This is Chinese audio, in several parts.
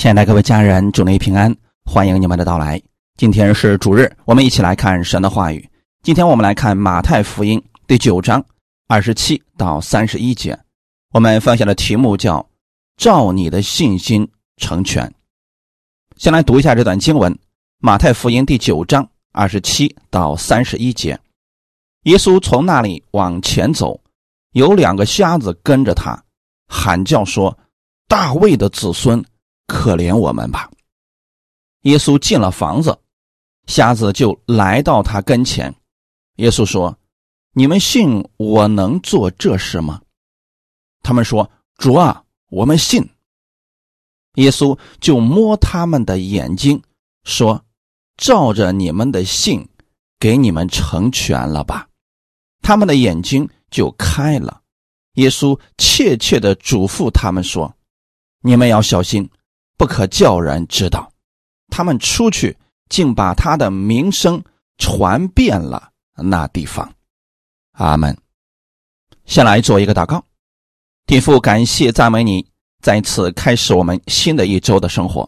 亲爱的各位家人，祝您平安，欢迎你们的到来。今天是主日，我们一起来看神的话语。今天我们来看马太福音第九章二十七到三十一节。我们分享的题目叫“照你的信心成全”。先来读一下这段经文：马太福音第九章二十七到三十一节。耶稣从那里往前走，有两个瞎子跟着他，喊叫说：“大卫的子孙。”可怜我们吧！耶稣进了房子，瞎子就来到他跟前。耶稣说：“你们信我能做这事吗？”他们说：“主啊，我们信。”耶稣就摸他们的眼睛，说：“照着你们的信，给你们成全了吧。”他们的眼睛就开了。耶稣怯怯的嘱咐他们说：“你们要小心。”不可叫人知道，他们出去竟把他的名声传遍了那地方。阿门。先来做一个祷告，天父，感谢赞美你，再次开始我们新的一周的生活。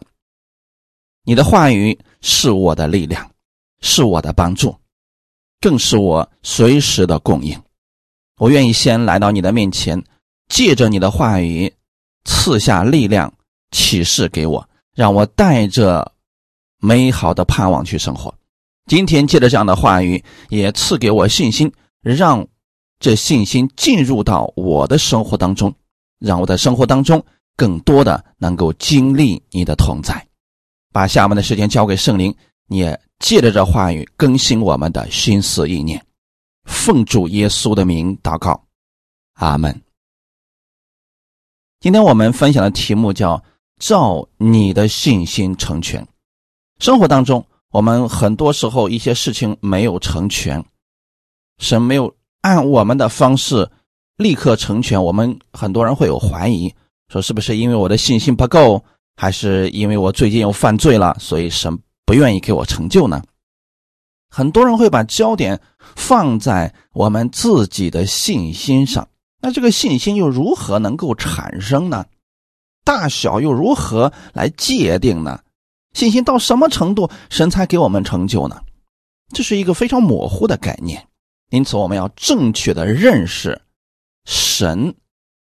你的话语是我的力量，是我的帮助，更是我随时的供应。我愿意先来到你的面前，借着你的话语赐下力量。启示给我，让我带着美好的盼望去生活。今天借着这样的话语，也赐给我信心，让这信心进入到我的生活当中，让我在生活当中更多的能够经历你的同在。把下面的时间交给圣灵，也借着这话语更新我们的心思意念。奉主耶稣的名祷告，阿门。今天我们分享的题目叫。照你的信心成全。生活当中，我们很多时候一些事情没有成全，神没有按我们的方式立刻成全。我们很多人会有怀疑，说是不是因为我的信心不够，还是因为我最近又犯罪了，所以神不愿意给我成就呢？很多人会把焦点放在我们自己的信心上，那这个信心又如何能够产生呢？大小又如何来界定呢？信心到什么程度，神才给我们成就呢？这是一个非常模糊的概念，因此我们要正确的认识神，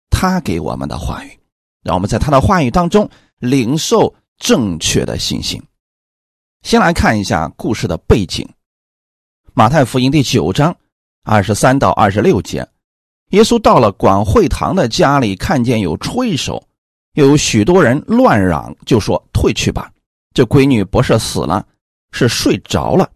他给我们的话语，让我们在他的话语当中领受正确的信心。先来看一下故事的背景：马太福音第九章二十三到二十六节，耶稣到了管会堂的家里，看见有吹手。有许多人乱嚷，就说：“退去吧，这闺女不是死了，是睡着了。”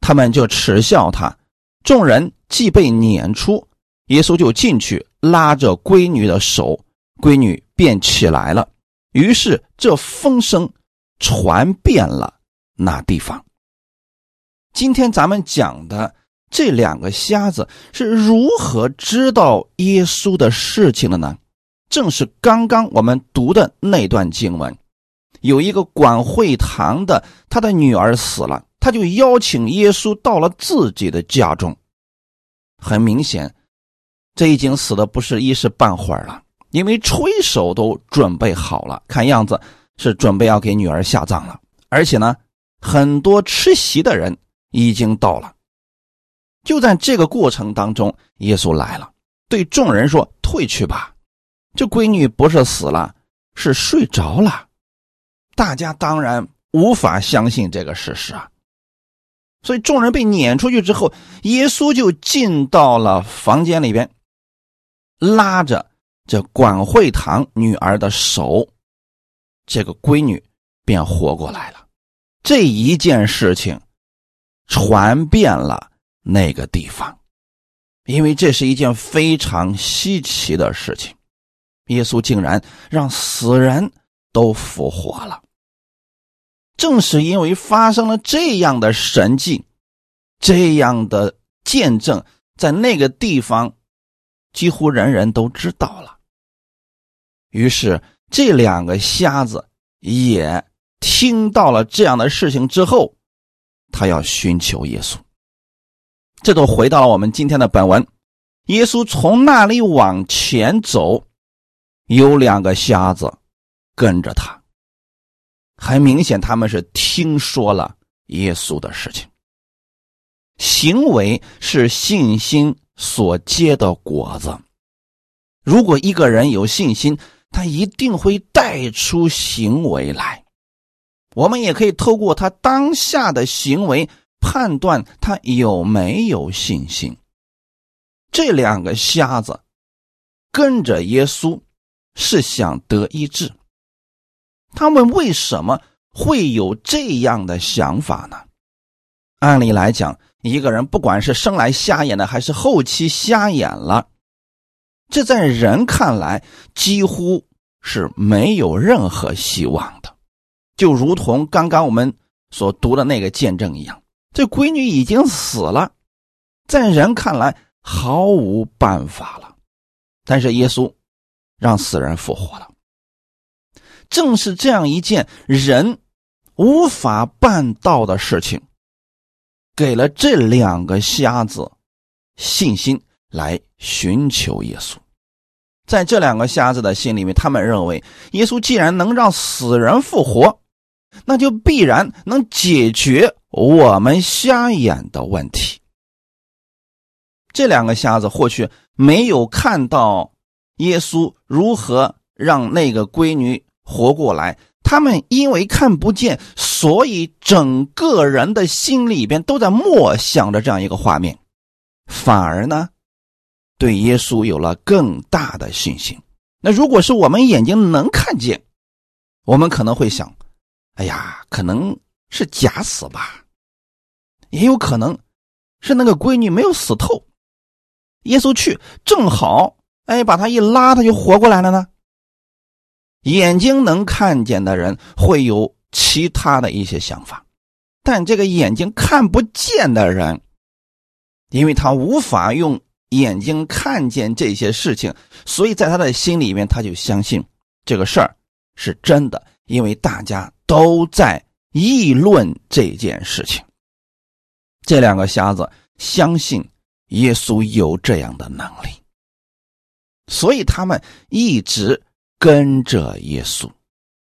他们就耻笑他。众人既被撵出，耶稣就进去拉着闺女的手，闺女便起来了。于是这风声传遍了那地方。今天咱们讲的这两个瞎子是如何知道耶稣的事情的呢？正是刚刚我们读的那段经文，有一个管会堂的，他的女儿死了，他就邀请耶稣到了自己的家中。很明显，这已经死的不是一时半会儿了，因为吹手都准备好了，看样子是准备要给女儿下葬了。而且呢，很多吃席的人已经到了。就在这个过程当中，耶稣来了，对众人说：“退去吧。”这闺女不是死了，是睡着了。大家当然无法相信这个事实啊。所以众人被撵出去之后，耶稣就进到了房间里边，拉着这管会堂女儿的手，这个闺女便活过来了。这一件事情传遍了那个地方，因为这是一件非常稀奇的事情。耶稣竟然让死人都复活了。正是因为发生了这样的神迹，这样的见证，在那个地方，几乎人人都知道了。于是，这两个瞎子也听到了这样的事情之后，他要寻求耶稣。这都回到了我们今天的本文。耶稣从那里往前走。有两个瞎子跟着他，很明显他们是听说了耶稣的事情。行为是信心所结的果子。如果一个人有信心，他一定会带出行为来。我们也可以透过他当下的行为判断他有没有信心。这两个瞎子跟着耶稣是想得医治，他们为什么会有这样的想法呢？按理来讲，一个人不管是生来瞎眼的，还是后期瞎眼了，这在人看来几乎是没有任何希望的。就如同刚刚我们所读的那个见证一样，这闺女已经死了，在人看来毫无办法了。但是耶稣让死人复活了，正是这样一件人无法办到的事情。给了这两个瞎子信心来寻求耶稣，在这两个瞎子的心里面，他们认为耶稣既然能让死人复活，那就必然能解决我们瞎眼的问题。这两个瞎子或许没有看到耶稣如何让那个闺女活过来。他们因为看不见，所以整个人的心里边都在默想着这样一个画面，反而呢，对耶稣有了更大的信心。那如果是我们眼睛能看见，我们可能会想：哎呀，可能是假死吧，也有可能是那个闺女没有死透，耶稣去正好，哎，把他一拉，他就活过来了呢。眼睛能看见的人会有其他的一些想法，但这个眼睛看不见的人，因为他无法用眼睛看见这些事情，所以在他的心里面他就相信这个事儿是真的，因为大家都在议论这件事情。这两个瞎子相信耶稣有这样的能力，所以他们一直。跟着耶稣，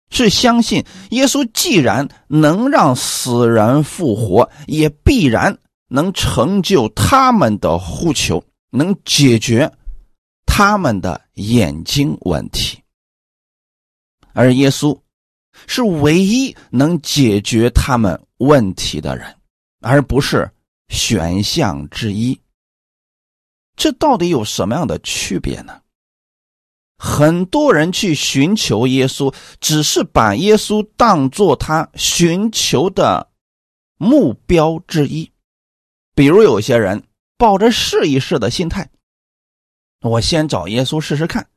是相信耶稣既然能让死人复活，也必然能成就他们的呼求，能解决他们的眼睛问题。而耶稣是唯一能解决他们问题的人，而不是选项之一。这到底有什么样的区别呢？很多人去寻求耶稣，只是把耶稣当做他寻求的目标之一。比如有些人抱着试一试的心态，我先找耶稣试试看，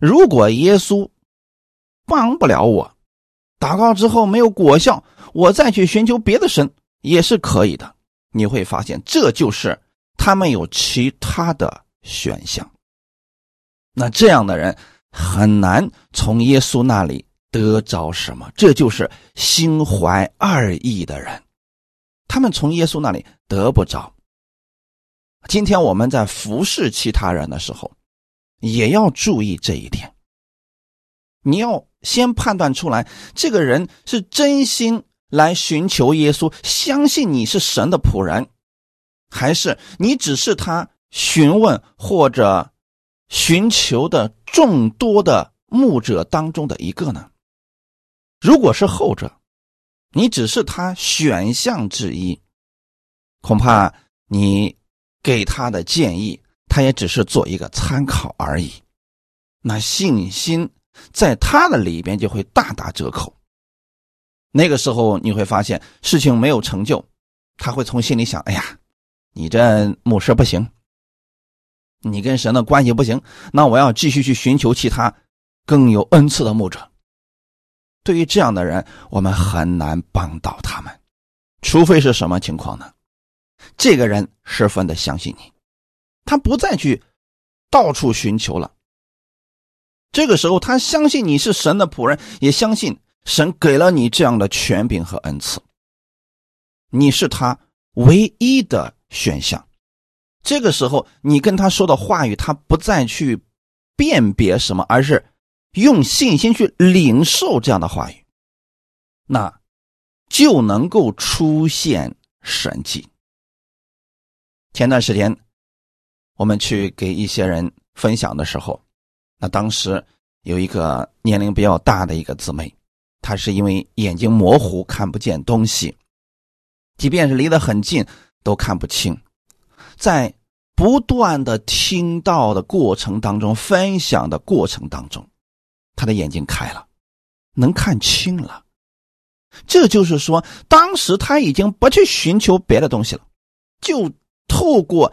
如果耶稣帮不了我，祷告之后没有果效，我再去寻求别的神也是可以的。你会发现，这就是他们有其他的选项。那这样的人很难从耶稣那里得着什么，这就是心怀二意的人，他们从耶稣那里得不着。今天我们在服侍其他人的时候，也要注意这一点。你要先判断出来，这个人是真心来寻求耶稣，相信你是神的仆人，还是你只是他询问或者。寻求的众多的牧者当中的一个呢？如果是后者，你只是他选项之一，恐怕你给他的建议，他也只是做一个参考而已。那信心在他的里边就会大打折扣。那个时候你会发现事情没有成就，他会从心里想：哎呀，你这牧师不行。你跟神的关系不行，那我要继续去寻求其他更有恩赐的牧者。对于这样的人，我们很难帮到他们，除非是什么情况呢？这个人十分的相信你，他不再去到处寻求了。这个时候，他相信你是神的仆人，也相信神给了你这样的权柄和恩赐，你是他唯一的选项。这个时候，你跟他说的话语，他不再去辨别什么，而是用信心去领受这样的话语。那就能够出现神迹。前段时间，我们去给一些人分享的时候，那当时有一个年龄比较大的一个姊妹，她是因为眼睛模糊看不见东西，即便是离得很近都看不清，在不断的听到的过程当中，分享的过程当中，他的眼睛开了，能看清了。这就是说，当时他已经不去寻求别的东西了，就。透过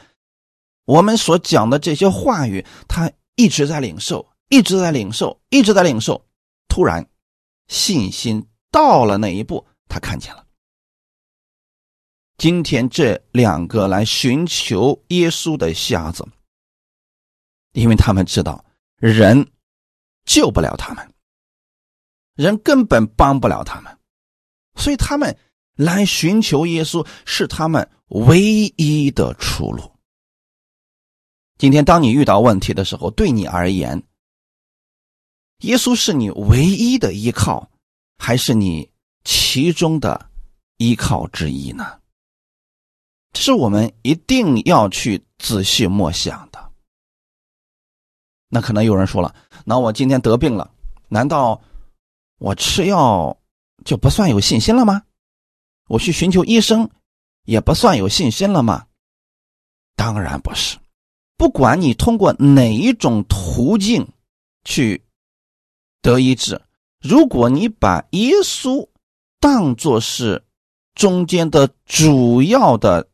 我们所讲的这些话语，他一直在领受，一直在领受，一直在领受。突然，信心到了那一步，他看见了。今天这两个来寻求耶稣的瞎子，因为他们知道人救不了他们，人根本帮不了他们，所以他们。来寻求耶稣是他们唯一的出路。今天，当你遇到问题的时候，对你而言，耶稣是你唯一的依靠，还是你其中的依靠之一呢？这是我们一定要去仔细默想的。那可能有人说了：“那我今天得病了，难道我吃药就不算有信心了吗？”我去寻求医生，也不算有信心了吗？当然不是。不管你通过哪一种途径去得医治，如果你把耶稣当作是中间的主要的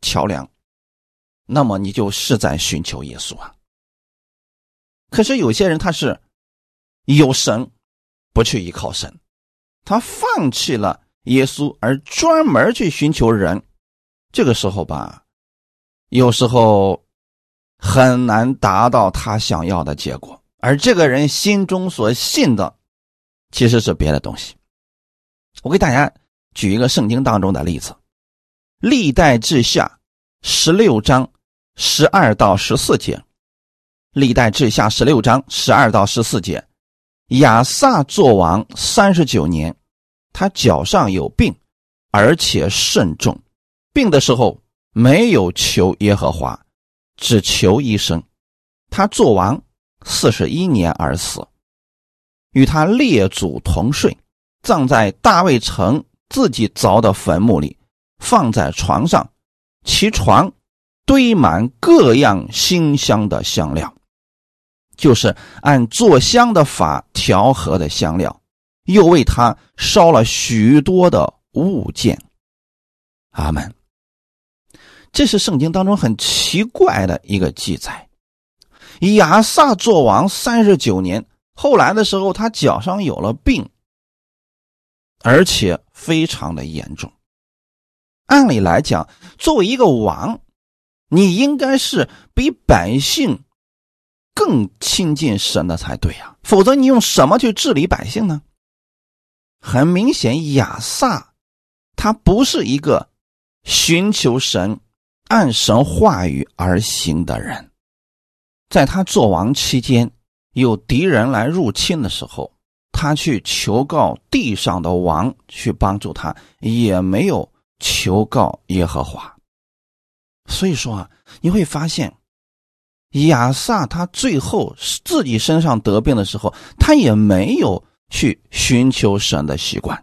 桥梁，那么你就是在寻求耶稣啊。可是有些人他是有神，不去依靠神，他放弃了。耶稣而专门去寻求人，这个时候吧，有时候很难达到他想要的结果。而这个人心中所信的，其实是别的东西。我给大家举一个圣经当中的例子，《历代志下》十六章十二到十四节，《历代志下》十六章十二到十四节，亚萨作王三十九年。他脚上有病，而且甚重。病的时候没有求耶和华，只求医生。他做王四十一年而死，与他列祖同睡，葬在大卫城自己凿的坟墓里，放在床上，其床堆满各样馨香的香料，就是按做香的法调和的香料。又为他烧了许多的物件，阿门。这是圣经当中很奇怪的一个记载。亚萨做王三十九年，后来的时候他脚上有了病，而且非常的严重。按理来讲，作为一个王，你应该是比百姓更亲近神的才对呀，否则你用什么去治理百姓呢？很明显，亚萨他不是一个寻求神、按神话语而行的人。在他做王期间，有敌人来入侵的时候，他去求告地上的王去帮助他，也没有求告耶和华。所以说啊，你会发现，亚萨他最后自己身上得病的时候，他也没有。去寻求神的习惯，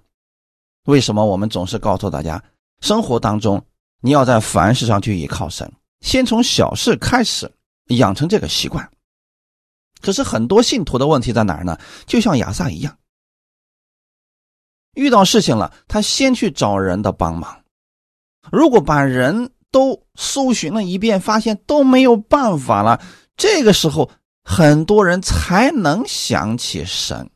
为什么我们总是告诉大家，生活当中你要在凡事上去依靠神，先从小事开始养成这个习惯。可是很多信徒的问题在哪儿呢？就像亚萨一样，遇到事情了，他先去找人的帮忙。如果把人都搜寻了一遍，发现都没有办法了，这个时候很多人才能想起神。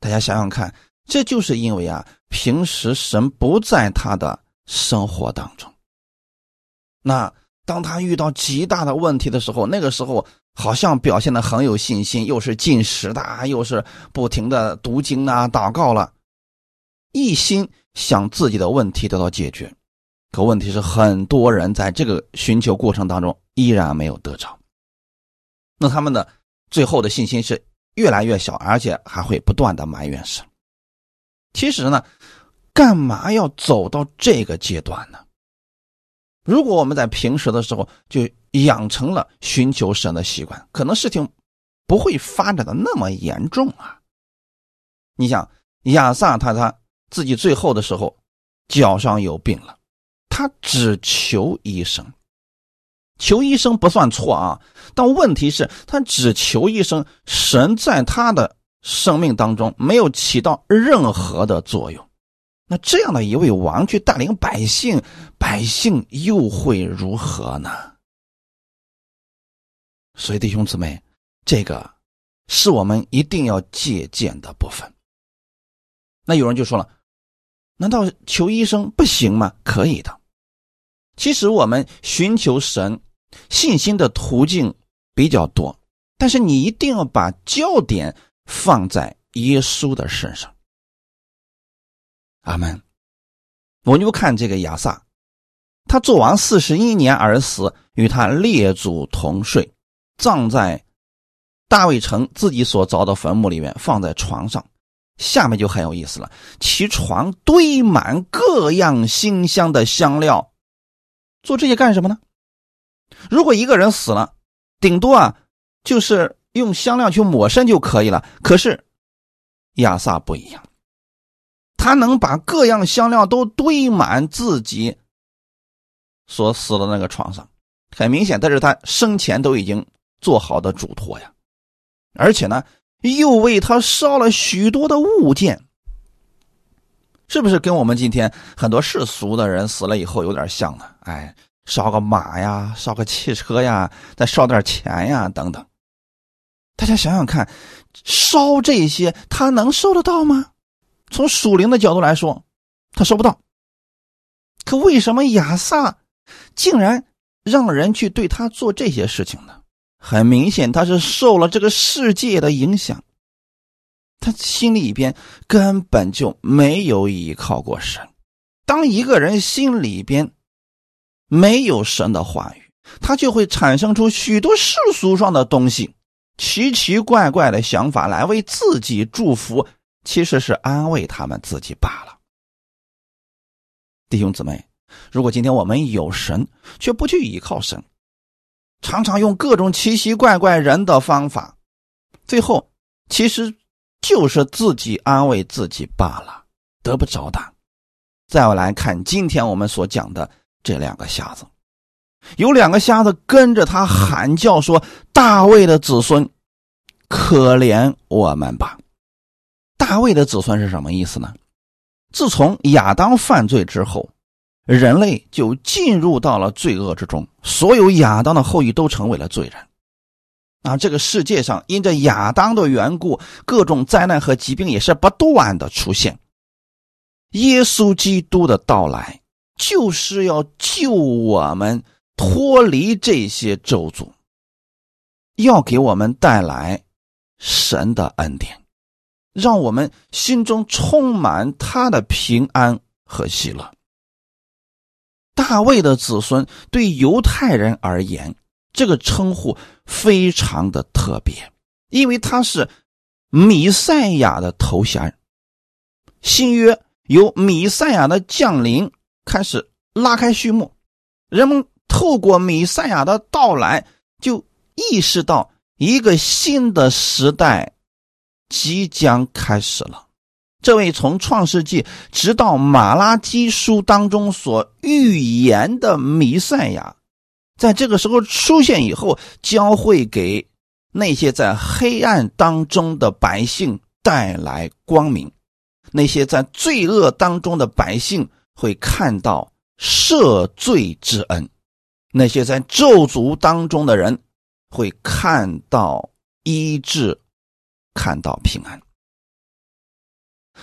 大家想想看，这就是因为啊，平时神不在他的生活当中。那当他遇到极大的问题的时候，那个时候好像表现的很有信心，又是进食的，又是不停的读经啊、祷告了，一心想自己的问题得到解决。可问题是，很多人在这个寻求过程当中依然没有得着。那他们的最后的信心是。越来越小，而且还会不断的埋怨神。其实呢，干嘛要走到这个阶段呢？如果我们在平时的时候就养成了寻求神的习惯，可能事情不会发展的那么严重啊。你想亚萨他他自己最后的时候脚上有病了，他只求医生，求医生不算错啊，但问题是，他只求医生，神在他的生命当中没有起到任何的作用。那这样的一位王去带领百姓，百姓又会如何呢？所以弟兄姊妹，这个是我们一定要借鉴的部分。那有人就说了：“难道求医生不行吗？”可以的。其实我们寻求神信心的途径比较多，但是你一定要把焦点放在耶稣的身上。阿门。我们就看这个亚萨，他做王四十一年而死，与他列祖同睡，葬在大卫城自己所凿的坟墓里面，放在床上。下面就很有意思了，其床堆满各样馨香的香料，做这些干什么呢？如果一个人死了，顶多啊就是用香料去抹身就可以了。可是亚萨不一样。他能把各样香料都堆满自己所死的那个床上，很明显，这是他生前都已经做好的嘱托呀。而且呢，又为他烧了许多的物件，是不是跟我们今天很多世俗的人死了以后有点像呢？哎，烧个马呀，烧个汽车呀，再烧点钱呀，等等。大家想想看，烧这些他能收得到吗？从属灵的角度来说，他收不到。可为什么亚萨竟然让人去对他做这些事情呢？很明显，他是受了这个世界的影响。他心里边根本就没有依靠过神。当一个人心里边没有神的话语，他就会产生出许多世俗上的东西，奇奇怪怪的想法来为自己祝福。其实是安慰他们自己罢了，弟兄姊妹，如果今天我们有神，却不去依靠神，常常用各种奇奇怪怪人的方法，最后其实就是自己安慰自己罢了，得不着的。再来看今天我们所讲的这两个瞎子，有两个瞎子跟着他喊叫说：“大卫的子孙，可怜我们吧。”大卫的子孙是什么意思呢？自从亚当犯罪之后，人类就进入到了罪恶之中，所有亚当的后裔都成为了罪人。啊，这个世界上因着亚当的缘故，各种灾难和疾病也是不断的出现。耶稣基督的到来，就是要救我们脱离这些咒诅，要给我们带来神的恩典。让我们心中充满他的平安和喜乐。大卫的子孙对犹太人而言，这个称呼非常的特别，因为他是米赛亚的头衔。新约由米赛亚的降临开始拉开序幕，人们透过米赛亚的到来，就意识到一个新的时代。即将开始了。这位从创世纪直到马拉基书当中所预言的弥赛亚，在这个时候出现以后，将会给那些在黑暗当中的百姓带来光明；那些在罪恶当中的百姓会看到赦罪之恩；那些在咒诅当中的人会看到医治。看到平安，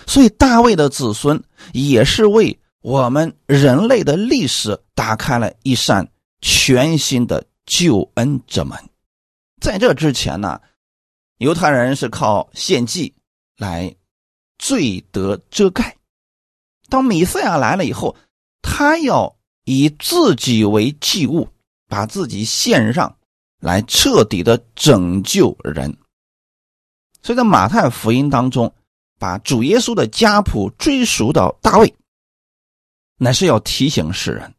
所以大卫的子孙也是为我们人类的历史打开了一扇全新的救恩之门。在这之前呢，犹太人是靠献祭来罪得遮盖。当米赛亚来了以后，他要以自己为祭物，把自己献上来，彻底的拯救人。所以在马太福音当中，把主耶稣的家谱追溯到大卫，乃是要提醒世人，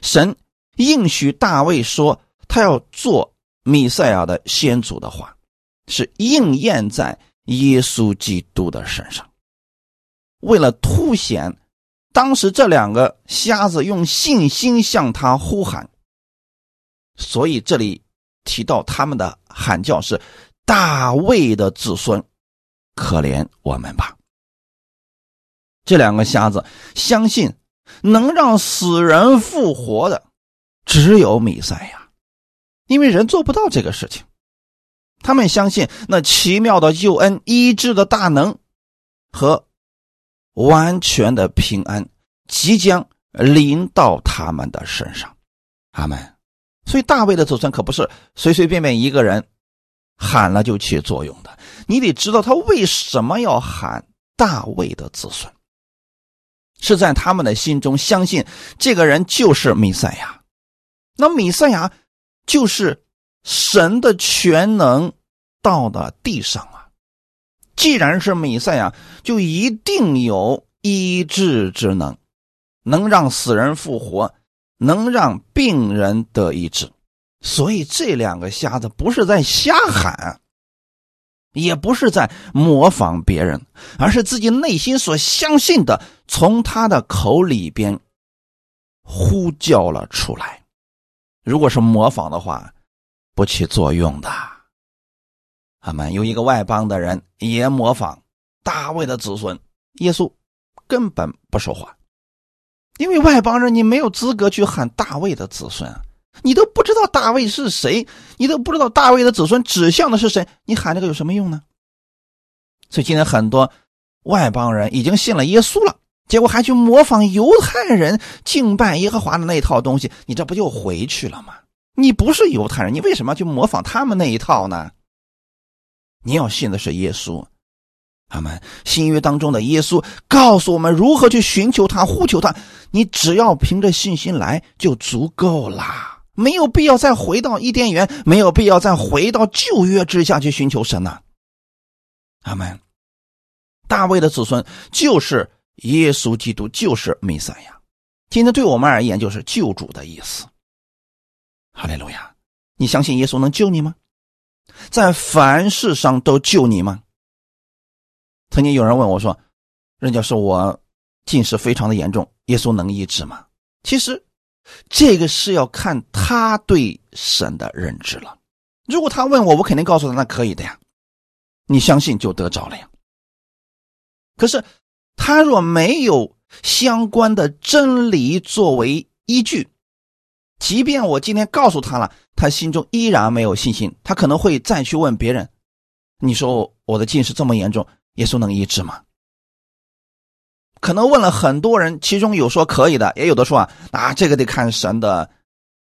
神应许大卫说他要做弥赛亚的先祖的话，是应验在耶稣基督的身上。为了凸显当时这两个瞎子用信心向他呼喊，所以这里提到他们的喊叫是大卫的子孙，可怜我们吧。这两个瞎子相信能让死人复活的只有弥赛亚，因为人做不到这个事情。他们相信那奇妙的救恩、医治的大能和。完全的平安即将临到他们的身上，阿门。所以大卫的子孙可不是随随便便一个人喊了就起作用的，你得知道他为什么要喊大卫的子孙，是在他们的心中相信这个人就是弥赛亚，那弥赛亚就是神的全能到的地上啊。既然是弥赛亚，就一定有医治之能，能让死人复活，能让病人得医治。所以这两个瞎子不是在瞎喊，也不是在模仿别人，而是自己内心所相信的，从他的口里边呼叫了出来。如果是模仿的话，不起作用的。他们有一个外邦的人也模仿大卫的子孙，耶稣根本不说话，因为外邦人你没有资格去喊大卫的子孙，你都不知道大卫是谁，你都不知道大卫的子孙指向的是谁，你喊这个有什么用呢？所以今天很多外邦人已经信了耶稣了，结果还去模仿犹太人敬拜耶和华的那一套东西，你这不就回去了吗？你不是犹太人，你为什么要去模仿他们那一套呢？你要信的是耶稣，阿门。新约当中的耶稣告诉我们如何去寻求他、呼求他。你只要凭着信心来就足够啦，没有必要再回到伊甸园，没有必要再回到旧约之下去寻求神呐。阿门。大卫的子孙就是耶稣基督，就是弥赛亚。今天对我们而言就是救主的意思。哈利路亚！你相信耶稣能救你吗？在凡事上都救你吗？曾经有人问我说：“任教师，我近视非常的严重，耶稣能医治吗？”其实，这个是要看他对神的认知了。如果他问我，我肯定告诉他那可以的呀。你相信就得着了呀。可是，他若没有相关的真理作为依据，即便我今天告诉他了。他心中依然没有信心，他可能会再去问别人：“你说我的近视这么严重，耶稣能医治吗？”可能问了很多人，其中有说可以的，也有的说啊啊，这个得看神的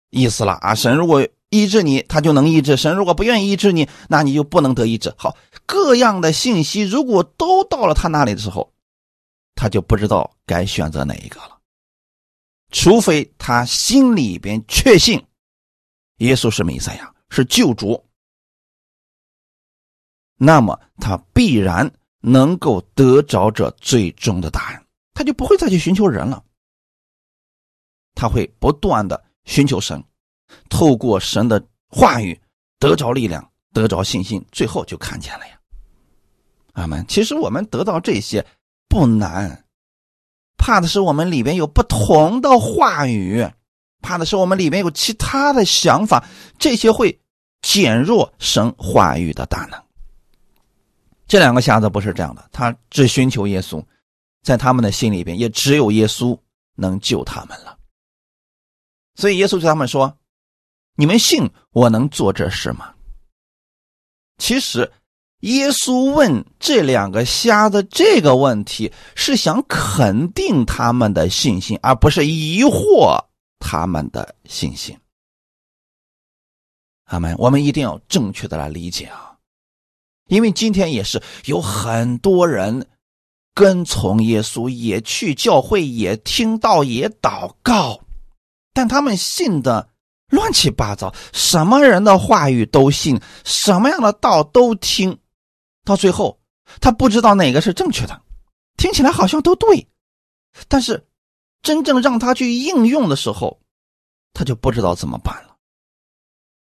意思了啊。神如果医治你，他就能医治；神如果不愿意医治你，那你就不能得医治。好，各样的信息如果都到了他那里的时候，他就不知道该选择哪一个了，除非他心里边确信。耶稣是弥赛亚，是救主，那么他必然能够得着这最终的答案，他就不会再去寻求人了，他会不断的寻求神，透过神的话语得着力量，得着信心，最后就看见了呀。阿门。其实我们得到这些不难，怕的是我们里边有不同的话语。怕的是我们里面有其他的想法，这些会减弱神话语的大能。这两个瞎子不是这样的，他只寻求耶稣，在他们的心里边也只有耶稣能救他们了。所以耶稣对他们说：“你们信我能做这事吗？”其实，耶稣问这两个瞎子这个问题，是想肯定他们的信心，而不是疑惑。他们的信心，阿门。我们一定要正确的来理解啊，因为今天也是有很多人跟从耶稣，也去教会，也听到，也祷告，但他们信的乱七八糟，什么人的话语都信，什么样的道都听，到最后他不知道哪个是正确的，听起来好像都对，但是真正让他去应用的时候，他就不知道怎么办了。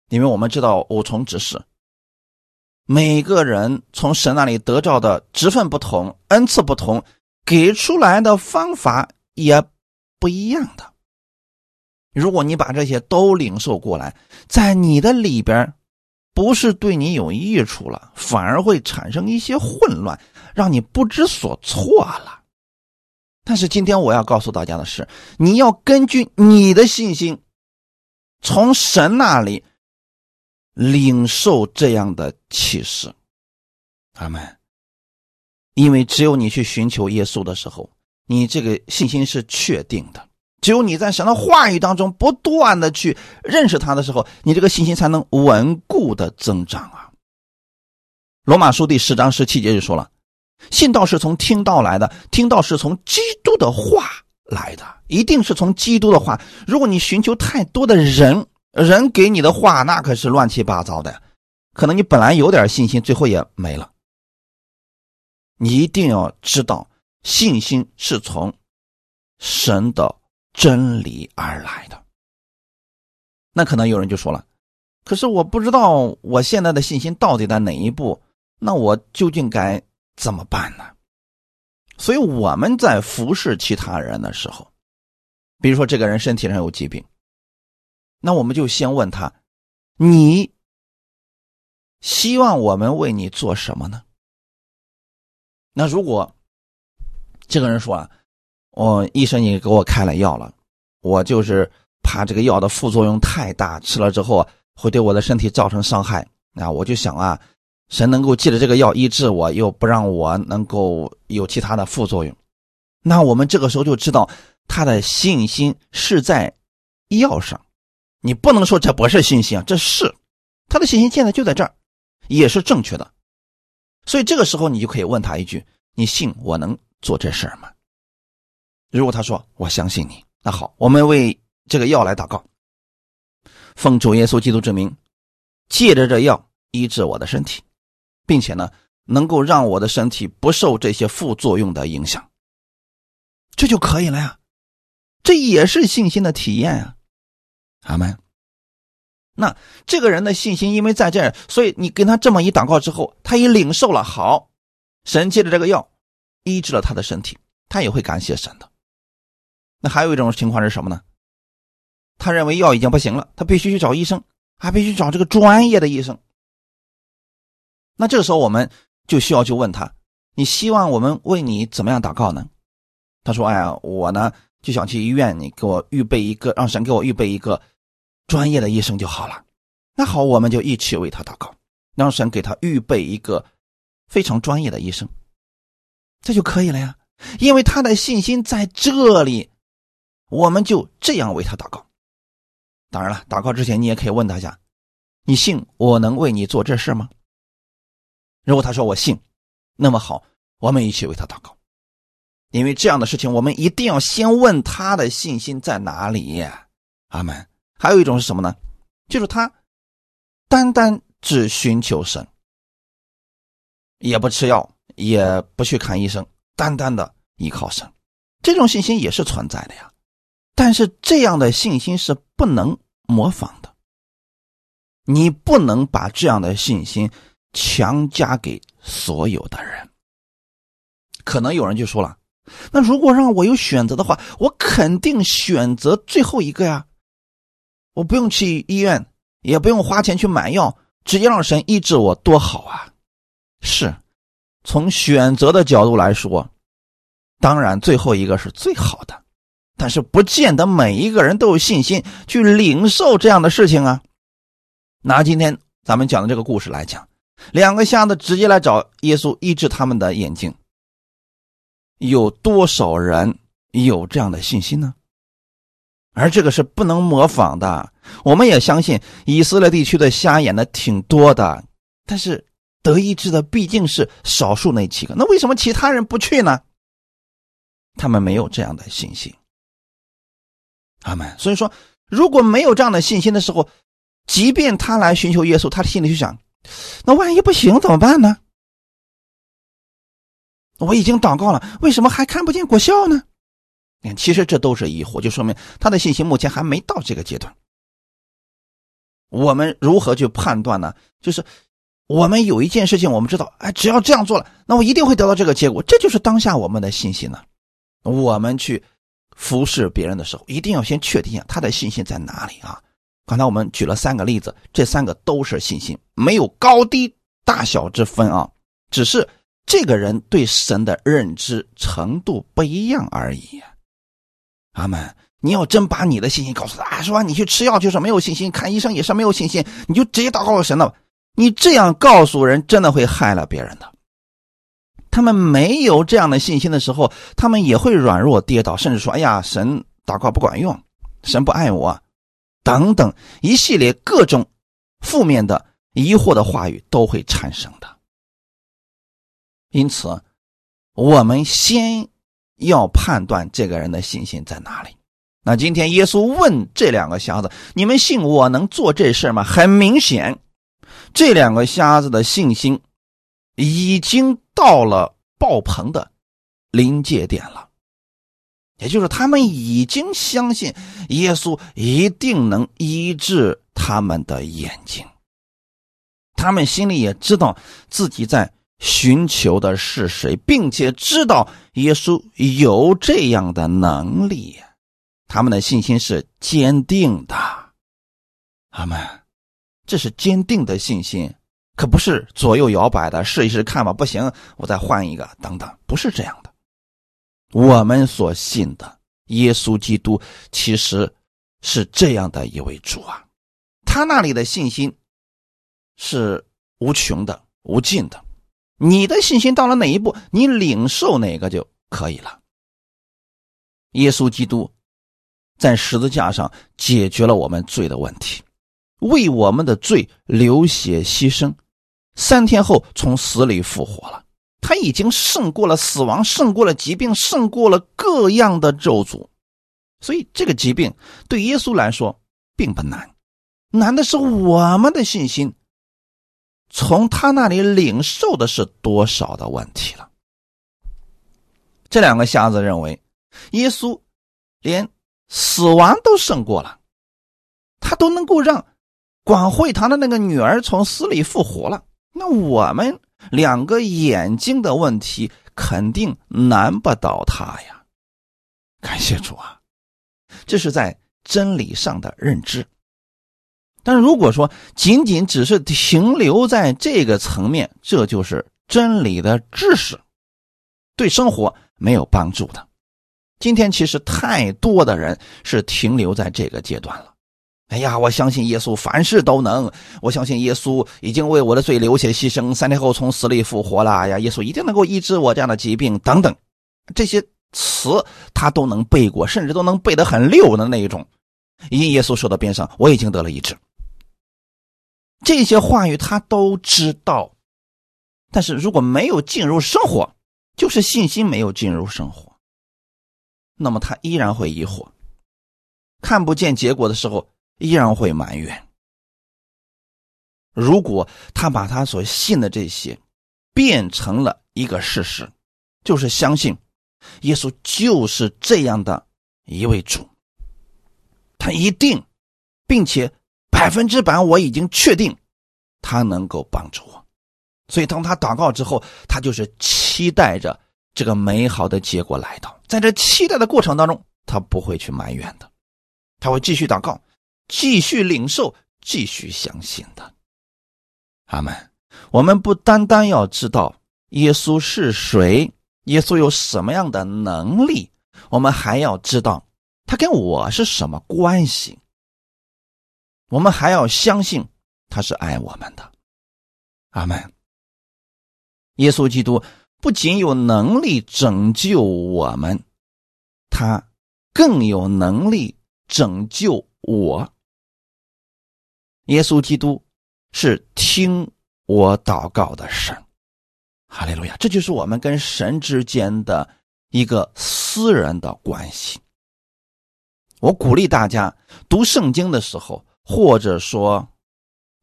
因为我们知道五重指示，每个人从神那里得到的职分不同，恩赐不同，给出来的方法也不一样的。如果你把这些都领受过来，在你的里边，不是对你有益处了，反而会产生一些混乱，让你不知所措了。但是今天我要告诉大家的是，你要根据你的信心，从神那里领受这样的启示。阿门。因为只有你去寻求耶稣的时候，你这个信心是确定的。只有你在神的话语当中不断的去认识他的时候，你这个信心才能稳固的增长啊。罗马书第十章十七节就说了：“信道是从听道来的，听道是从基督的话来的，一定是从基督的话。如果你寻求太多的人，人给你的话，那可是乱七八糟的，可能你本来有点信心，最后也没了。你一定要知道，信心是从神的。”真理而来的，那可能有人就说了：“可是我不知道我现在的信心到底在哪一步，那我究竟该怎么办呢？”所以我们在服侍其他人的时候，比如说这个人身体上有疾病，那我们就先问他：“你希望我们为你做什么呢？”那如果这个人说啊。我医生，你给我开了药了，我就是怕这个药的副作用太大，吃了之后会对我的身体造成伤害啊！我就想啊，神能够借着这个药医治我，又不让我能够有其他的副作用，那我们这个时候就知道他的信心是在药上。你不能说这不是信心啊，这是他的信心，现在就在这儿，也是正确的。所以这个时候你就可以问他一句：你信我能做这事儿吗？如果他说我相信你，那好，我们为这个药来祷告，奉主耶稣基督之名，借着这药医治我的身体，并且呢，能够让我的身体不受这些副作用的影响，这就可以了呀。这也是信心的体验啊，阿门。那这个人的信心，因为在这儿，所以你跟他这么一祷告之后，他也领受了，好，神借着这个药医治了他的身体，他也会感谢神的。那还有一种情况是什么呢？他认为药已经不行了，他必须去找医生，还必须找这个专业的医生。那这个时候我们就需要去问他：你希望我们为你怎么样祷告呢？他说：“哎呀，我呢就想去医院，你给我预备一个，让神给我预备一个专业的医生就好了。”那好，我们就一起为他祷告，让神给他预备一个非常专业的医生，这就可以了呀。因为他的信心在这里。我们就这样为他祷告。当然了，祷告之前你也可以问他一下：“你信我能为你做这事吗？”如果他说我信，那么好，我们一起为他祷告。因为这样的事情，我们一定要先问他的信心在哪里。阿门。还有一种是什么呢？就是他单单只寻求神，也不吃药，也不去看医生，单单的依靠神，这种信心也是存在的呀。但是这样的信心是不能模仿的，你不能把这样的信心强加给所有的人。可能有人就说了：“那如果让我有选择的话，我肯定选择最后一个呀，我不用去医院，也不用花钱去买药，直接让神医治我，多好啊！”是，从选择的角度来说，当然最后一个是最好的。但是不见得每一个人都有信心去领受这样的事情啊。拿今天咱们讲的这个故事来讲，两个瞎子直接来找耶稣医治他们的眼睛，有多少人有这样的信心呢？而这个是不能模仿的。我们也相信以色列地区的瞎眼的挺多的，但是得医治的毕竟是少数那几个。那为什么其他人不去呢？他们没有这样的信心。阿门。所以说，如果没有这样的信心的时候，即便他来寻求耶稣，他的心里就想：那万一不行怎么办呢？我已经祷告了，为什么还看不见果效呢？你看，其实这都是疑惑，就说明他的信心目前还没到这个阶段。我们如何去判断呢？就是我们有一件事情，我们知道，哎，只要这样做了，那我一定会得到这个结果。这就是当下我们的信心呢。我们去服侍别人的时候，一定要先确定一下他的信心在哪里啊。刚才我们举了三个例子，这三个都是信心，没有高低大小之分啊，只是这个人对神的认知程度不一样而已。阿门。你要真把你的信心告诉他，啊，说你去吃药就是没有信心，看医生也是没有信心，你就直接祷告神了。你这样告诉人，真的会害了别人的。他们没有这样的信心的时候，他们也会软弱跌倒，甚至说：“哎呀，神祷告不管用，神不爱我。”等等一系列各种负面的疑惑的话语都会产生的。因此，我们先要判断这个人的信心在哪里。那今天耶稣问这两个瞎子：“你们信我能做这事吗？”很明显，这两个瞎子的信心已经到了爆棚的临界点了。也就是他们已经相信耶稣一定能医治他们的眼睛，他们心里也知道自己在寻求的是谁，并且知道耶稣有这样的能力，他们的信心是坚定的。阿门，这是坚定的信心，可不是左右摇摆的，试一试看吧，不行我再换一个，等等，不是这样的。我们所信的耶稣基督，其实是这样的一位主啊，他那里的信心是无穷的、无尽的。你的信心到了哪一步，你领受哪个就可以了。耶稣基督在十字架上解决了我们罪的问题，为我们的罪流血牺牲，三天后从死里复活了。他已经胜过了死亡，胜过了疾病，胜过了各样的咒诅，所以这个疾病对耶稣来说并不难，难的是我们的信心从他那里领受的是多少的问题了。这两个瞎子认为，耶稣连死亡都胜过了，他都能够让管会堂的那个女儿从死里复活了，那我们。两个眼睛的问题肯定难不倒他呀！感谢主啊，这是在真理上的认知。但是如果说仅仅只是停留在这个层面，这就是真理的知识，对生活没有帮助的。今天其实太多的人是停留在这个阶段了。哎呀，我相信耶稣凡事都能。我相信耶稣已经为我的罪流血牺牲，三天后从死里复活了。哎呀，耶稣一定能够医治我这样的疾病等等，这些词他都能背过，甚至都能背得很溜的那一种。因耶稣说到边上，我已经得了医治。这些话语他都知道，但是如果没有进入生活，就是信心没有进入生活，那么他依然会疑惑，看不见结果的时候。依然会埋怨。如果他把他所信的这些变成了一个事实，就是相信耶稣就是这样的一位主，他一定，并且百分之百我已经确定他能够帮助我。所以当他祷告之后，他就是期待着这个美好的结果来到。在这期待的过程当中，他不会去埋怨的，他会继续祷告。继续领受，继续相信的，阿门。我们不单单要知道耶稣是谁，耶稣有什么样的能力，我们还要知道他跟我是什么关系。我们还要相信他是爱我们的，阿门。耶稣基督不仅有能力拯救我们，他更有能力拯救我。耶稣基督是听我祷告的神，哈利路亚！这就是我们跟神之间的一个私人的关系。我鼓励大家读圣经的时候，或者说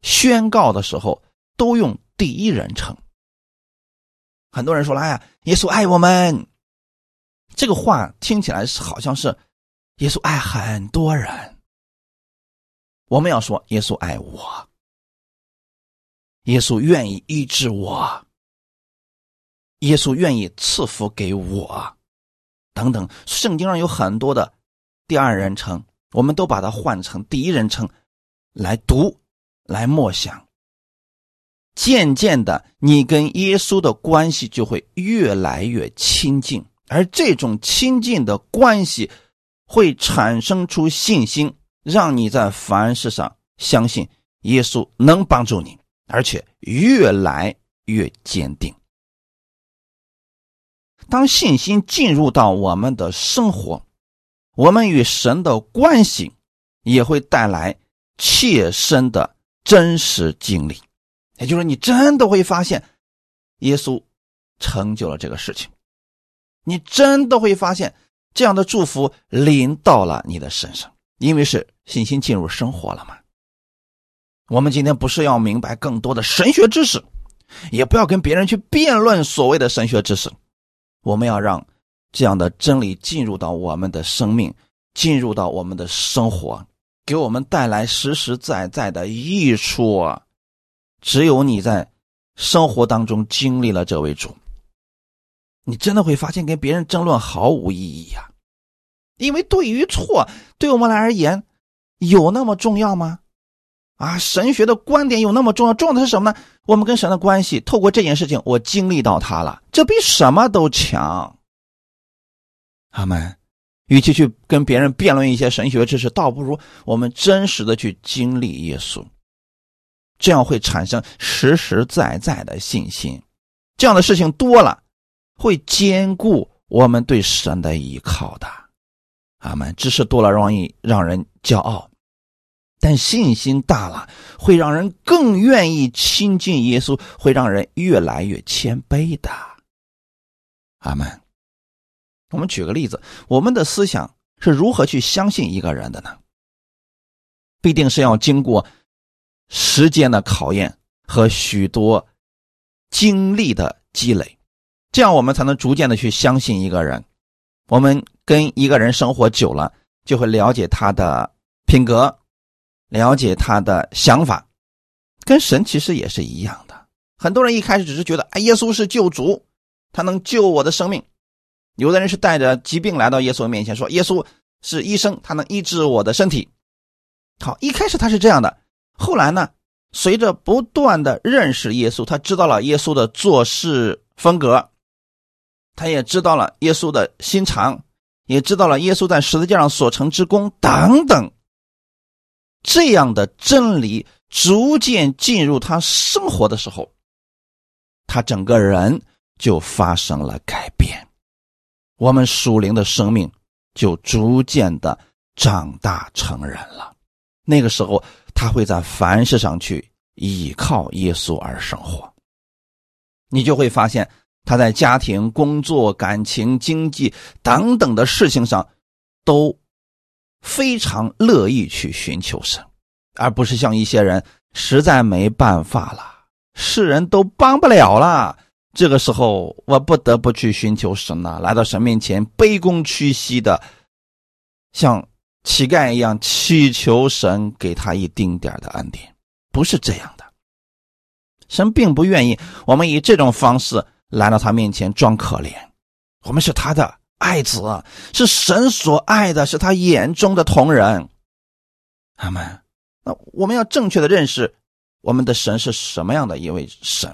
宣告的时候，都用第一人称。很多人说了：“哎呀，耶稣爱我们。”这个话听起来是好像是耶稣爱很多人。我们要说，耶稣爱我，耶稣愿意医治我，耶稣愿意赐福给我，等等。圣经上有很多的第二人称，我们都把它换成第一人称来读，来默想。渐渐的，你跟耶稣的关系就会越来越亲近，而这种亲近的关系会产生出信心，让你在凡事上相信耶稣能帮助你，而且越来越坚定。当信心进入到我们的生活，我们与神的关系也会带来切身的真实经历。也就是你真的会发现，耶稣成就了这个事情，你真的会发现这样的祝福临到了你的身上，因为是信心进入生活了嘛。我们今天不是要明白更多的神学知识，也不要跟别人去辩论所谓的神学知识，我们要让这样的真理进入到我们的生命，进入到我们的生活，给我们带来实实在在的益处。只有你在生活当中经历了这位主，你真的会发现跟别人争论毫无意义呀。因为对于错，对我们来而言，有那么重要吗？啊，神学的观点有那么重要？重要的是什么呢？我们跟神的关系，透过这件事情，我经历到他了，这比什么都强。阿门。与其去跟别人辩论一些神学知识，倒不如我们真实的去经历耶稣。这样会产生实实在在的信心，这样的事情多了，会兼顾我们对神的依靠的。阿门。知识多了容易让人骄傲，但信心大了，会让人更愿意亲近耶稣，会让人越来越谦卑的。阿门。我们举个例子，我们的思想是如何去相信一个人的呢？必定是要经过。时间的考验和许多经历的积累，这样我们才能逐渐的去相信一个人。我们跟一个人生活久了，就会了解他的品格，了解他的想法。跟神其实也是一样的。很多人一开始只是觉得，哎，耶稣是救主，他能救我的生命。有的人是带着疾病来到耶稣面前，说耶稣是医生，他能医治我的身体。好，一开始他是这样的。后来呢？随着不断的认识耶稣，他知道了耶稣的做事风格，他也知道了耶稣的心肠，也知道了耶稣在十字架上所成之功等等。这样的真理逐渐进入他生活的时候，他整个人就发生了改变，我们属灵的生命就逐渐的长大成人了。那个时候。他会在凡事上去依靠耶稣而生活，你就会发现他在家庭、工作、感情、经济等等的事情上，都非常乐意去寻求神，而不是像一些人实在没办法了，世人都帮不了了，这个时候我不得不去寻求神了，来到神面前卑躬屈膝的，像。乞丐一样祈求神给他一丁点的恩典，不是这样的。神并不愿意我们以这种方式来到他面前装可怜。我们是他的爱子，是神所爱的，是他眼中的同人。阿门。那我们要正确的认识我们的神是什么样的一位神。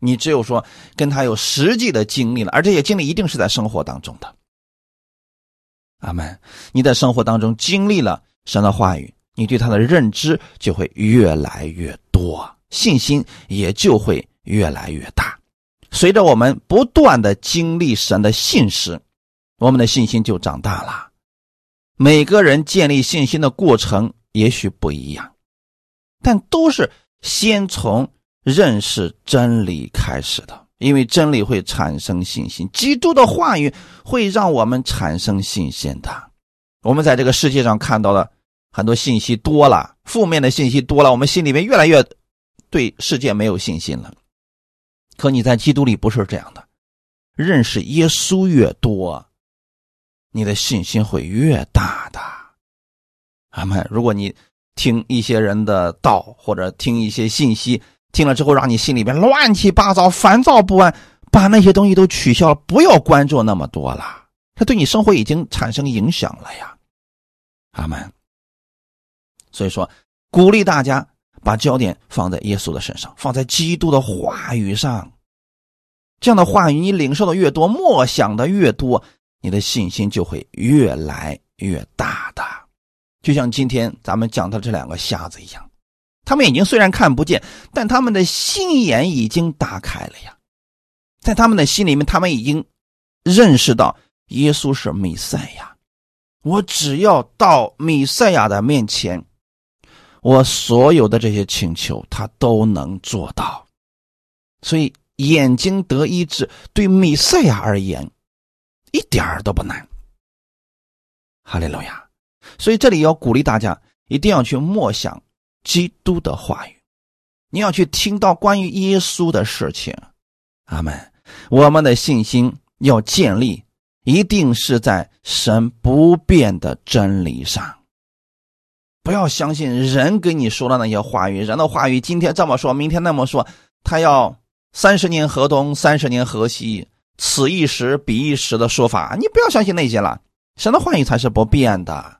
你只有说跟他有实际的经历了，而这些经历一定是在生活当中的。阿门！你在生活当中经历了神的话语，你对他的认知就会越来越多，信心也就会越来越大。随着我们不断的经历神的信实，我们的信心就长大了。每个人建立信心的过程也许不一样，但都是先从认识真理开始的。因为真理会产生信心，基督的话语会让我们产生信心的。我们在这个世界上看到的很多信息多了，负面的信息多了，我们心里面越来越对世界没有信心了。可你在基督里不是这样的，认识耶稣越多，你的信心会越大的。阿门。如果你听一些人的道，或者听一些信息，听了之后让你心里边乱七八糟、烦躁不安，把那些东西都取消了，不要关注那么多了，它对你生活已经产生影响了呀。阿门。所以说，鼓励大家把焦点放在耶稣的身上，放在基督的话语上。这样的话语，你领受的越多，默想的越多，你的信心就会越来越大的。就像今天咱们讲的这两个瞎子一样，他们眼睛虽然看不见，但他们的心眼已经打开了呀。在他们的心里面，他们已经认识到耶稣是弥赛亚。我只要到弥赛亚的面前。我所有的这些请求，他都能做到，所以眼睛得医治，对弥赛亚而言，一点儿都不难。哈利路亚！所以这里要鼓励大家，一定要去默想基督的话语，你要去听到关于耶稣的事情。阿门。我们的信心要建立，一定是在神不变的真理上。不要相信人给你说的那些话语，人的话语今天这么说，明天那么说，他要三十年河东，三十年河西，此一时彼一时的说法，你不要相信那些了。神的话语才是不变的，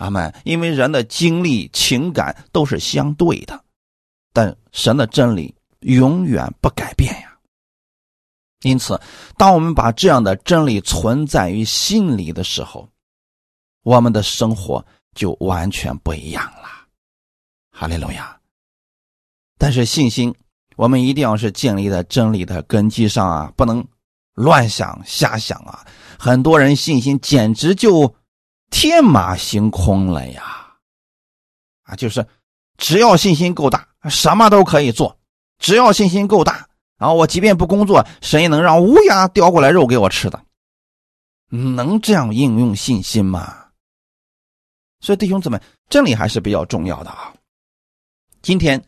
阿门。因为人的经历、情感都是相对的，但神的真理永远不改变呀。因此，当我们把这样的真理存在于心里的时候，我们的生活。就完全不一样了，哈利路亚！但是信心，我们一定要是建立在真理的根基上啊，不能乱想瞎想啊！很多人信心简直就天马行空了呀！啊，就是只要信心够大，什么都可以做；只要信心够大，然后我即便不工作，神也能让乌鸦叼过来肉给我吃的。能这样应用信心吗？所以弟兄姊妹，真理还是比较重要的啊。今天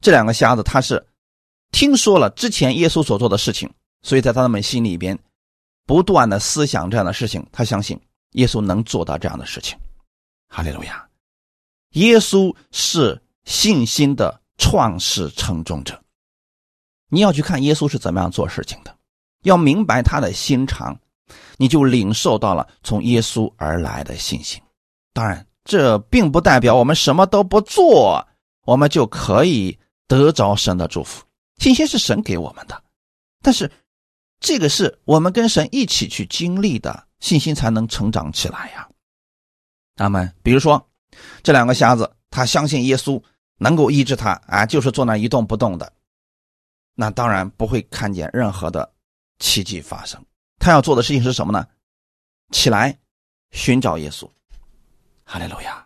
这两个瞎子，他是听说了之前耶稣所做的事情，所以在他们心里边不断的思想这样的事情。他相信耶稣能做到这样的事情。哈利路亚！耶稣是信心的创始成终者。你要去看耶稣是怎么样做事情的，要明白他的心肠，你就领受到了从耶稣而来的信心。当然，这并不代表我们什么都不做，我们就可以得着神的祝福。信心是神给我们的，但是这个是我们跟神一起去经历的，信心才能成长起来呀。那么，比如说这两个瞎子，他相信耶稣能够医治他，啊，就是坐那一动不动的，那当然不会看见任何的奇迹发生。他要做的事情是什么呢？起来寻找耶稣。哈利路亚！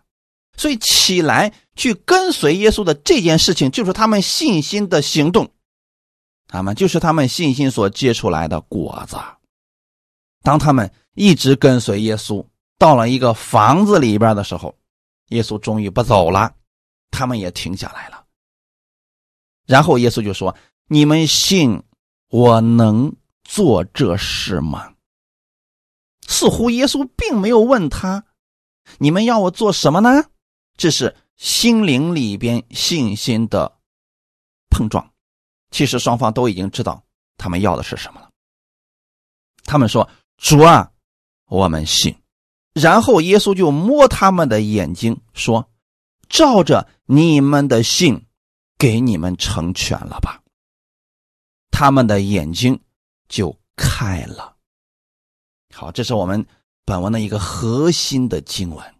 所以起来去跟随耶稣的这件事情，就是他们信心的行动，他们就是他们信心所结出来的果子。当他们一直跟随耶稣，到了一个房子里边的时候，耶稣终于不走了，他们也停下来了。然后耶稣就说：“你们信我能做这事吗？”似乎耶稣并没有问他。你们要我做什么呢？这是心灵里边信心的碰撞。其实双方都已经知道他们要的是什么了。他们说：“主啊，我们信。”然后耶稣就摸他们的眼睛说：“照着你们的信，给你们成全了吧。”他们的眼睛就开了。好，这是我们。本文的一个核心的经文，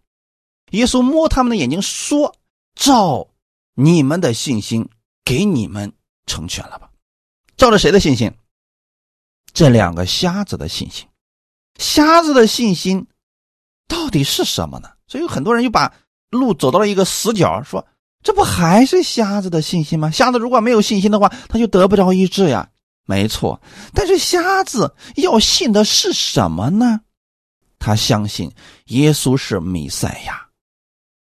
耶稣摸他们的眼睛说：“照你们的信心，给你们成全了吧。”照着谁的信心？这两个瞎子的信心。瞎子的信心到底是什么呢？所以有很多人就把路走到了一个死角，说：“这不还是瞎子的信心吗？瞎子如果没有信心的话，他就得不着医治呀。”没错，但是瞎子要信的是什么呢？他相信耶稣是弥赛亚，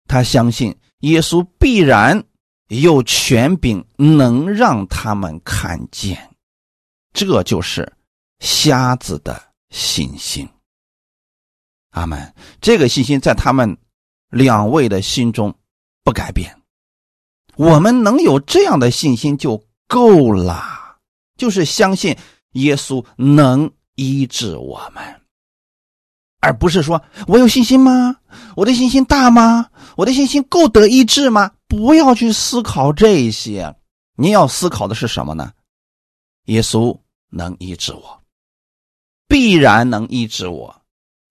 他相信耶稣必然有权柄，能让他们看见。这就是瞎子的信心。阿门。这个信心在他们两位的心中不改变。我们能有这样的信心就够了，就是相信耶稣能医治我们。而不是说我有信心吗？我的信心大吗？我的信心够得医治吗？不要去思考这些，你要思考的是什么呢？耶稣能医治我，必然能医治我，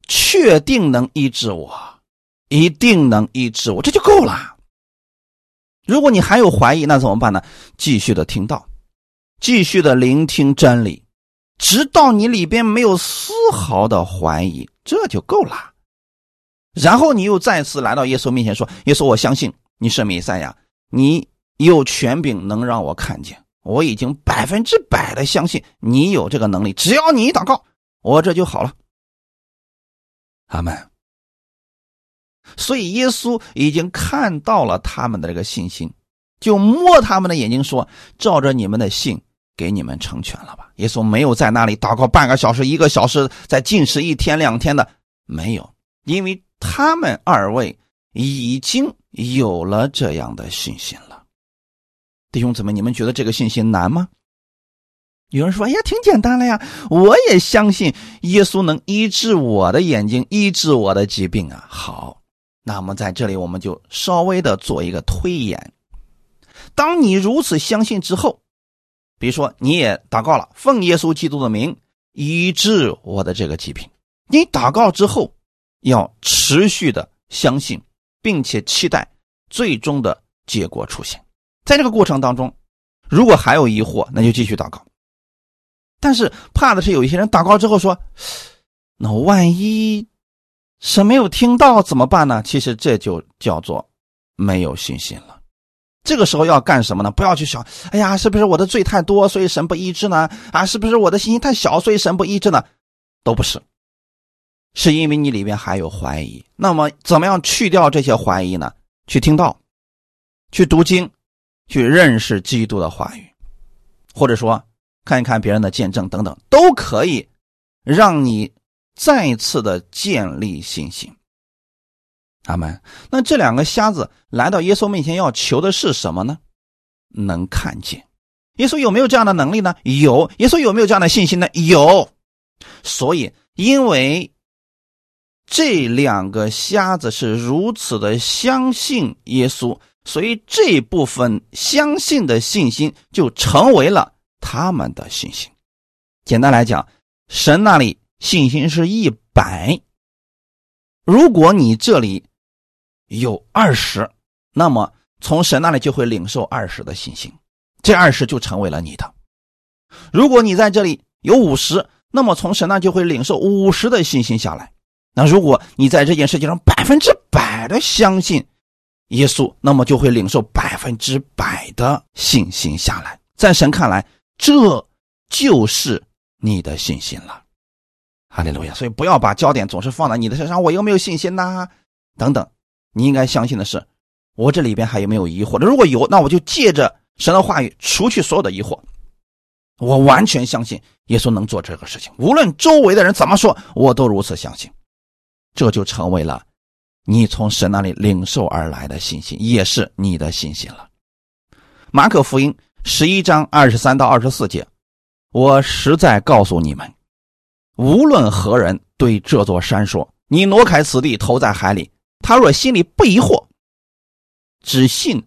确定能医治我，一定能医治我，这就够了。如果你还有怀疑，那怎么办呢？继续的听到，继续的聆听真理。直到你里边没有丝毫的怀疑，这就够了。然后你又再次来到耶稣面前说：“耶稣，我相信你是弥赛亚，你有权柄能让我看见。我已经百分之百的相信你有这个能力。只要你一祷告，我这就好了。”阿门。所以耶稣已经看到了他们的这个信心，就摸他们的眼睛说：“照着你们的信。”给你们成全了吧？耶稣没有在那里祷告半个小时、一个小时，在禁食一天两天的，没有，因为他们二位已经有了这样的信心了。弟兄姊妹，你们觉得这个信心难吗？有人说：“哎呀，挺简单了呀，我也相信耶稣能医治我的眼睛，医治我的疾病啊。”好，那么在这里我们就稍微的做一个推演。当你如此相信之后。比如说，你也祷告了，奉耶稣基督的名医治我的这个疾病。你祷告之后，要持续的相信，并且期待最终的结果出现。在这个过程当中，如果还有疑惑，那就继续祷告。但是怕的是有一些人祷告之后说：“那万一神没有听到怎么办呢？”其实这就叫做没有信心了。这个时候要干什么呢？不要去想，哎呀，是不是我的罪太多，所以神不医治呢？啊，是不是我的信心太小，所以神不医治呢？都不是，是因为你里边还有怀疑。那么，怎么样去掉这些怀疑呢？去听道，去读经，去认识基督的话语，或者说看一看别人的见证等等，都可以让你再次的建立信心。阿门。那这两个瞎子来到耶稣面前要求的是什么呢？能看见。耶稣有没有这样的能力呢？有。耶稣有没有这样的信心呢？有。所以，因为这两个瞎子是如此的相信耶稣，所以这部分相信的信心就成为了他们的信心。简单来讲，神那里信心是一百。如果你这里。有二十，那么从神那里就会领受二十的信心，这二十就成为了你的。如果你在这里有五十，那么从神那就会领受五十的信心下来。那如果你在这件事情上百分之百的相信耶稣，那么就会领受百分之百的信心下来。在神看来，这就是你的信心了。哈利路亚！所以不要把焦点总是放在你的身上，我有没有信心呐？等等。你应该相信的是，我这里边还有没有疑惑的？如果有，那我就借着神的话语除去所有的疑惑。我完全相信耶稣能做这个事情，无论周围的人怎么说，我都如此相信。这就成为了你从神那里领受而来的信心，也是你的信心了。马可福音十一章二十三到二十四节，我实在告诉你们，无论何人对这座山说：“你挪开此地，投在海里。”他若心里不疑惑，只信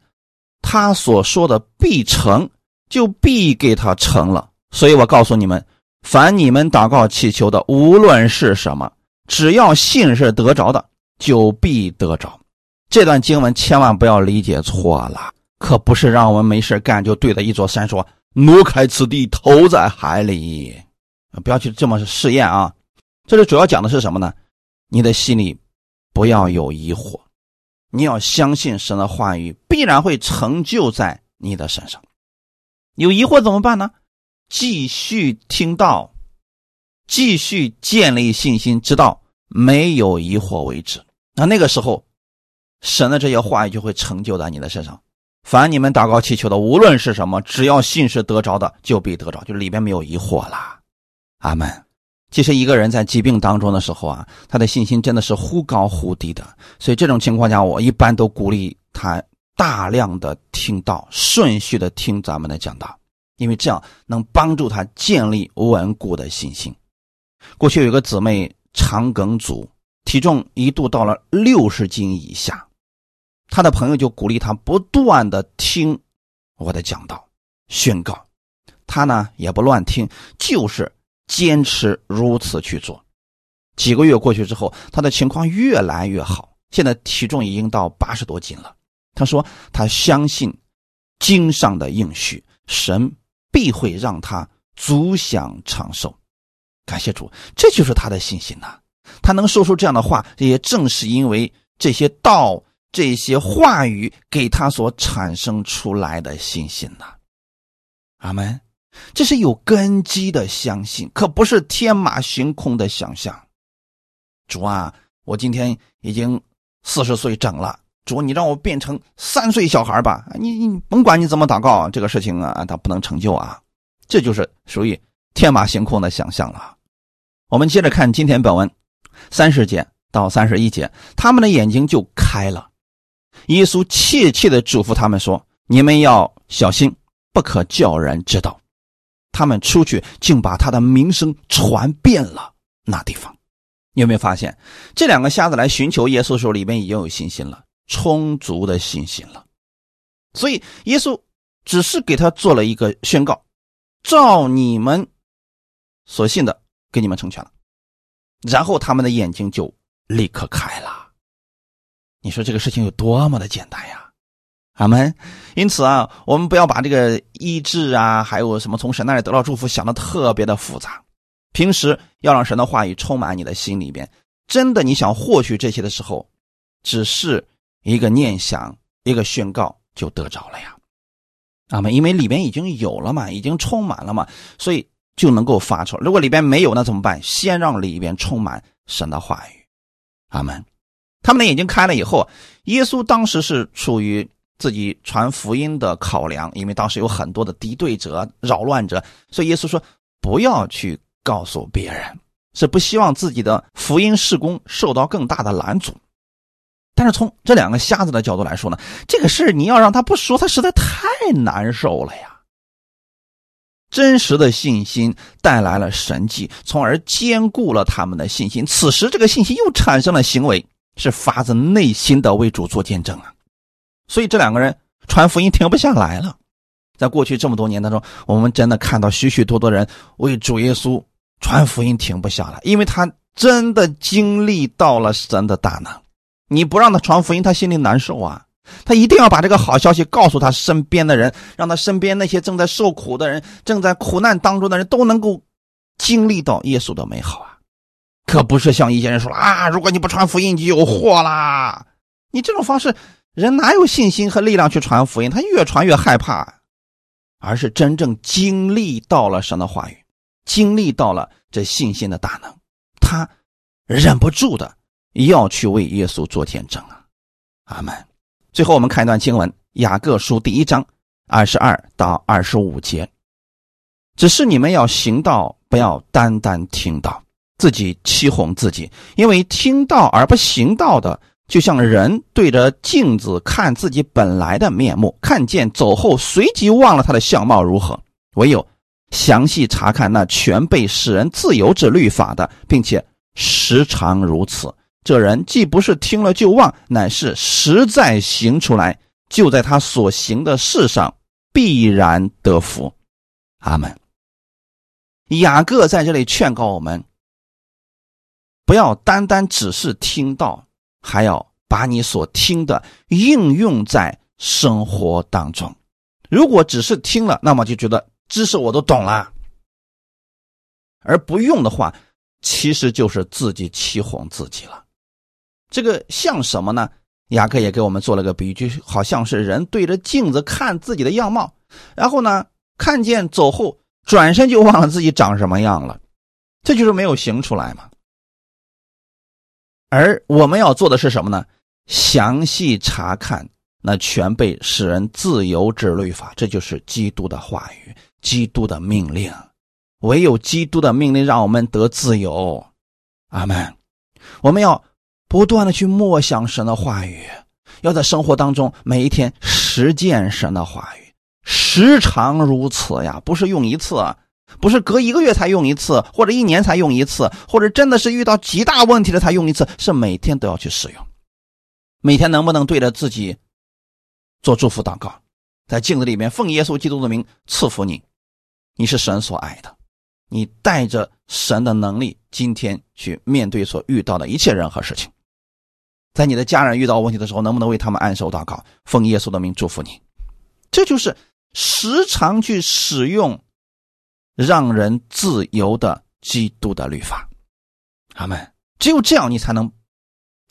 他所说的必成，就必给他成了。所以我告诉你们，凡你们祷告祈求的，无论是什么，只要信是得着的，就必得着。这段经文千万不要理解错了，可不是让我们没事干就对着一座山说：“挪开此地，投在海里。”不要去这么试验啊！这里主要讲的是什么呢？你的心里。不要有疑惑，你要相信神的话语必然会成就在你的身上。有疑惑怎么办呢？继续听到，继续建立信心，直到没有疑惑为止。那那个时候，神的这些话语就会成就在你的身上。凡你们祷告祈求的，无论是什么，只要信是得着的，就必得着，就里边没有疑惑啦。阿门。其实一个人在疾病当中的时候啊，他的信心真的是忽高忽低的。所以这种情况下，我一般都鼓励他大量的听到，顺序的听咱们的讲道，因为这样能帮助他建立稳固的信心。过去有个姊妹肠梗阻，体重一度到了六十斤以下，他的朋友就鼓励他不断的听我的讲道宣告，他呢也不乱听，就是。坚持如此去做，几个月过去之后，他的情况越来越好，现在体重已经到八十多斤了。他说他相信经上的应许，神必会让他足享长寿。感谢主，这就是他的信心呐。他能说出这样的话，也正是因为这些道、这些话语给他所产生出来的信心呐。阿门。这是有根基的相信，可不是天马行空的想象。主啊，我今天已经四十岁整了，主，你让我变成三岁小孩吧？你你甭管你怎么祷告，这个事情啊，它不能成就啊。这就是属于天马行空的想象了。我们接着看今天本文三十节到三十一节，他们的眼睛就开了。耶稣切切的嘱咐他们说：“你们要小心，不可叫人知道。”他们出去，竟把他的名声传遍了那地方。你有没有发现，这两个瞎子来寻求耶稣的时候，里面已经有信心了，充足的信心了。所以耶稣只是给他做了一个宣告：照你们所信的，给你们成全了。然后他们的眼睛就立刻开了。你说这个事情有多么的简单呀？阿门。因此啊，我们不要把这个医治啊，还有什么从神那里得到祝福想的特别的复杂。平时要让神的话语充满你的心里边。真的，你想获取这些的时候，只是一个念想，一个宣告就得着了呀。阿门。因为里边已经有了嘛，已经充满了嘛，所以就能够发出。如果里边没有，那怎么办？先让里边充满神的话语。阿门。他们的眼睛开了以后，耶稣当时是处于。自己传福音的考量，因为当时有很多的敌对者、扰乱者，所以耶稣说不要去告诉别人，是不希望自己的福音事工受到更大的拦阻。但是从这两个瞎子的角度来说呢，这个事你要让他不说，他实在太难受了呀。真实的信心带来了神迹，从而兼顾了他们的信心。此时，这个信心又产生了行为，是发自内心的为主做见证啊。所以这两个人传福音停不下来了，在过去这么多年当中，我们真的看到许许多多人为主耶稣传福音停不下来，因为他真的经历到了神的大能。你不让他传福音，他心里难受啊！他一定要把这个好消息告诉他身边的人，让他身边那些正在受苦的人、正在苦难当中的人都能够经历到耶稣的美好啊！可不是像一些人说啊，如果你不传福音，你就有祸啦！你这种方式。人哪有信心和力量去传福音？他越传越害怕，而是真正经历到了神的话语，经历到了这信心的大能，他忍不住的要去为耶稣做见证啊！阿门。最后我们看一段经文，《雅各书》第一章二十二到二十五节。只是你们要行道，不要单单听到，自己欺哄自己，因为听到而不行道的。就像人对着镜子看自己本来的面目，看见走后随即忘了他的相貌如何。唯有详细查看那全被使人自由之律法的，并且时常如此，这人既不是听了就忘，乃是实在行出来，就在他所行的事上必然得福。阿门。雅各在这里劝告我们，不要单单只是听到。还要把你所听的应用在生活当中。如果只是听了，那么就觉得知识我都懂了，而不用的话，其实就是自己欺哄自己了。这个像什么呢？雅各也给我们做了个比喻，就好像是人对着镜子看自己的样貌，然后呢，看见走后，转身就忘了自己长什么样了，这就是没有行出来嘛。而我们要做的是什么呢？详细查看那全被使人自由之律法，这就是基督的话语，基督的命令。唯有基督的命令让我们得自由。阿门。我们要不断的去默想神的话语，要在生活当中每一天实践神的话语，时常如此呀，不是用一次，不是隔一个月才用一次，或者一年才用一次，或者真的是遇到极大问题了才用一次，是每天都要去使用。每天能不能对着自己做祝福祷告，在镜子里面奉耶稣基督的名赐福你，你是神所爱的，你带着神的能力，今天去面对所遇到的一切任何事情。在你的家人遇到问题的时候，能不能为他们按手祷告，奉耶稣的名祝福你？这就是时常去使用让人自由的基督的律法。阿门。只有这样，你才能。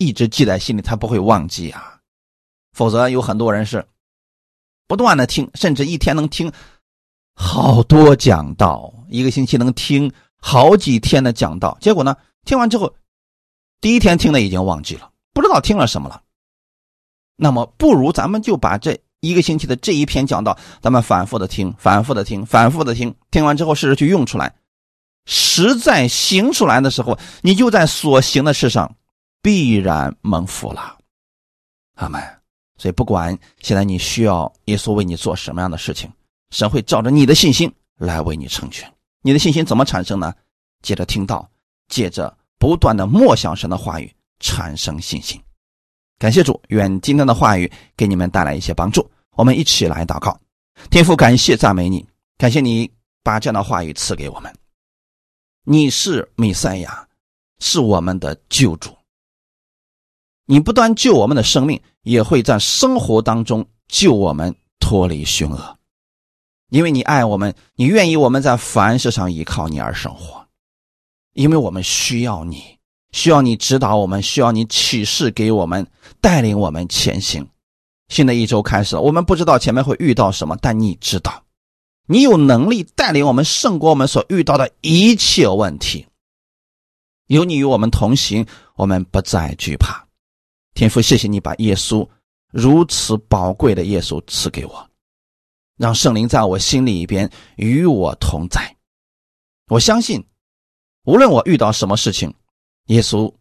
一直记在心里，他不会忘记啊。否则有很多人是不断的听，甚至一天能听好多讲道，一个星期能听好几天的讲道。结果呢，听完之后，第一天听的已经忘记了，不知道听了什么了。那么，不如咱们就把这一个星期的这一篇讲道，咱们反复的听，反复的听，反复的听。听完之后，试着去用出来。实在行出来的时候，你就在所行的事上。必然蒙福了，阿门。所以，不管现在你需要耶稣为你做什么样的事情，神会照着你的信心来为你成全。你的信心怎么产生呢？借着听到，借着不断的默想神的话语，产生信心。感谢主，愿今天的话语给你们带来一些帮助。我们一起来祷告，天父，感谢赞美你，感谢你把这样的话语赐给我们。你是弥赛亚，是我们的救主。你不断救我们的生命，也会在生活当中救我们脱离凶恶，因为你爱我们，你愿意我们在凡事上依靠你而生活，因为我们需要你，需要你指导我们，需要你启示给我们，带领我们前行。新的一周开始了，我们不知道前面会遇到什么，但你知道，你有能力带领我们胜过我们所遇到的一切问题。有你与我们同行，我们不再惧怕。天父，谢谢你把耶稣如此宝贵的耶稣赐给我，让圣灵在我心里边与我同在。我相信，无论我遇到什么事情，耶稣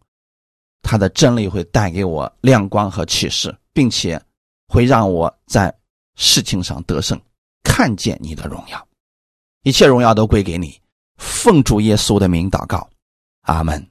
他的真理会带给我亮光和启示，并且会让我在事情上得胜，看见你的荣耀。一切荣耀都归给你，奉主耶稣的名祷告，阿门。